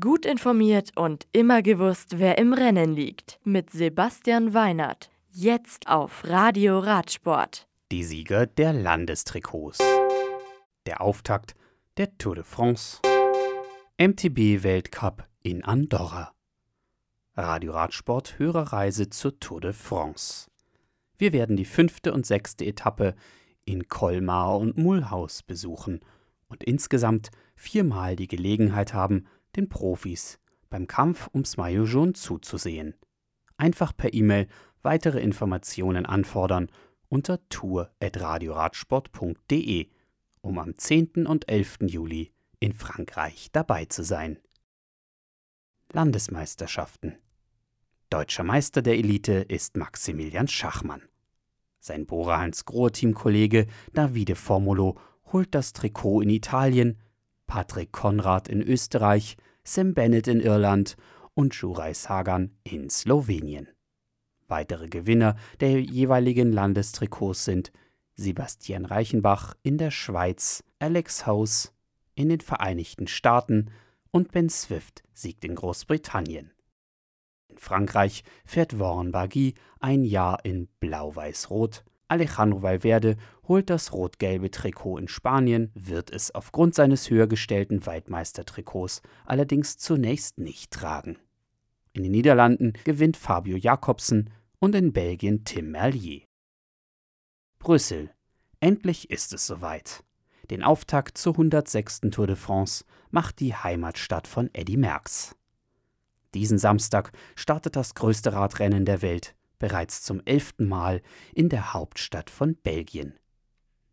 Gut informiert und immer gewusst, wer im Rennen liegt. Mit Sebastian Weinert. Jetzt auf Radio Radsport. Die Sieger der Landestrikots. Der Auftakt der Tour de France. MTB Weltcup in Andorra. Radio Radsport Hörerreise zur Tour de France. Wir werden die fünfte und sechste Etappe in Colmar und Mulhouse besuchen und insgesamt viermal die Gelegenheit haben, den Profis beim Kampf ums Maillot zuzusehen. Einfach per E-Mail weitere Informationen anfordern unter tour.radioradsport.de, um am 10. und 11. Juli in Frankreich dabei zu sein. Landesmeisterschaften Deutscher Meister der Elite ist Maximilian Schachmann. Sein Bora Hans Grohe Teamkollege Davide Formulo holt das Trikot in Italien, Patrick Konrad in Österreich, Sam Bennett in Irland und Juraj Sagan in Slowenien. Weitere Gewinner der jeweiligen Landestrikots sind Sebastian Reichenbach in der Schweiz, Alex House in den Vereinigten Staaten und Ben Swift siegt in Großbritannien. In Frankreich fährt Warren Barguil ein Jahr in Blau-Weiß-Rot, Alejandro Valverde holt das rot-gelbe Trikot in Spanien, wird es aufgrund seines höher gestellten Weltmeistertrikots allerdings zunächst nicht tragen. In den Niederlanden gewinnt Fabio Jakobsen und in Belgien Tim Merlier. Brüssel. Endlich ist es soweit. Den Auftakt zur 106. Tour de France macht die Heimatstadt von Eddy Merckx. Diesen Samstag startet das größte Radrennen der Welt, bereits zum elften Mal in der Hauptstadt von Belgien.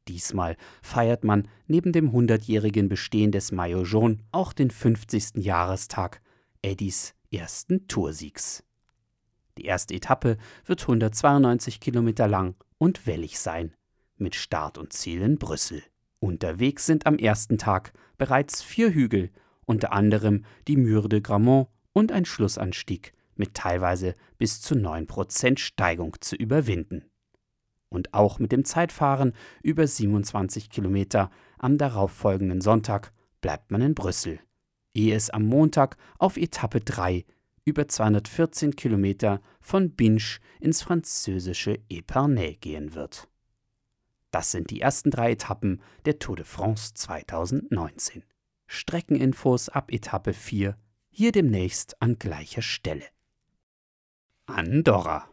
Diesmal feiert man neben dem hundertjährigen Bestehen des Maillot jaune auch den 50. Jahrestag Eddys ersten Toursiegs. Die erste Etappe wird 192 Kilometer lang und wellig sein, mit Start und Ziel in Brüssel. Unterwegs sind am ersten Tag bereits vier Hügel, unter anderem die Mure de Grammont und ein Schlussanstieg mit teilweise bis zu 9% Steigung zu überwinden. Und auch mit dem Zeitfahren über 27 Kilometer am darauffolgenden Sonntag bleibt man in Brüssel, ehe es am Montag auf Etappe 3 über 214 Kilometer von Binche ins französische Epernay gehen wird. Das sind die ersten drei Etappen der Tour de France 2019. Streckeninfos ab Etappe 4 hier demnächst an gleicher Stelle. Andorra.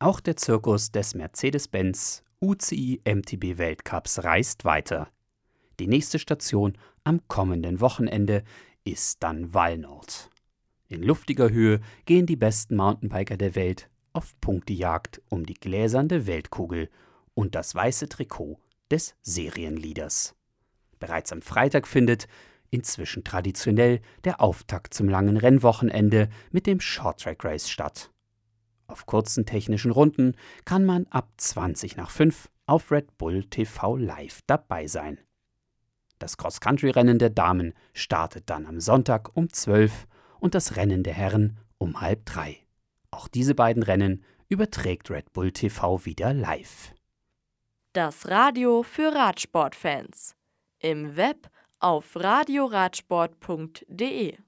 Auch der Zirkus des Mercedes-Benz UCI MTB Weltcups reist weiter. Die nächste Station am kommenden Wochenende ist dann Wallnord. In luftiger Höhe gehen die besten Mountainbiker der Welt auf Punktejagd um die gläsernde Weltkugel und das weiße Trikot des Serienleaders. Bereits am Freitag findet, inzwischen traditionell, der Auftakt zum langen Rennwochenende mit dem Shorttrack Race statt. Auf kurzen technischen Runden kann man ab 20 nach 5 auf Red Bull TV Live dabei sein. Das Cross-Country-Rennen der Damen startet dann am Sonntag um 12 und das Rennen der Herren um halb drei. Auch diese beiden Rennen überträgt Red Bull TV wieder live. Das Radio für Radsportfans. Im Web auf radioradsport.de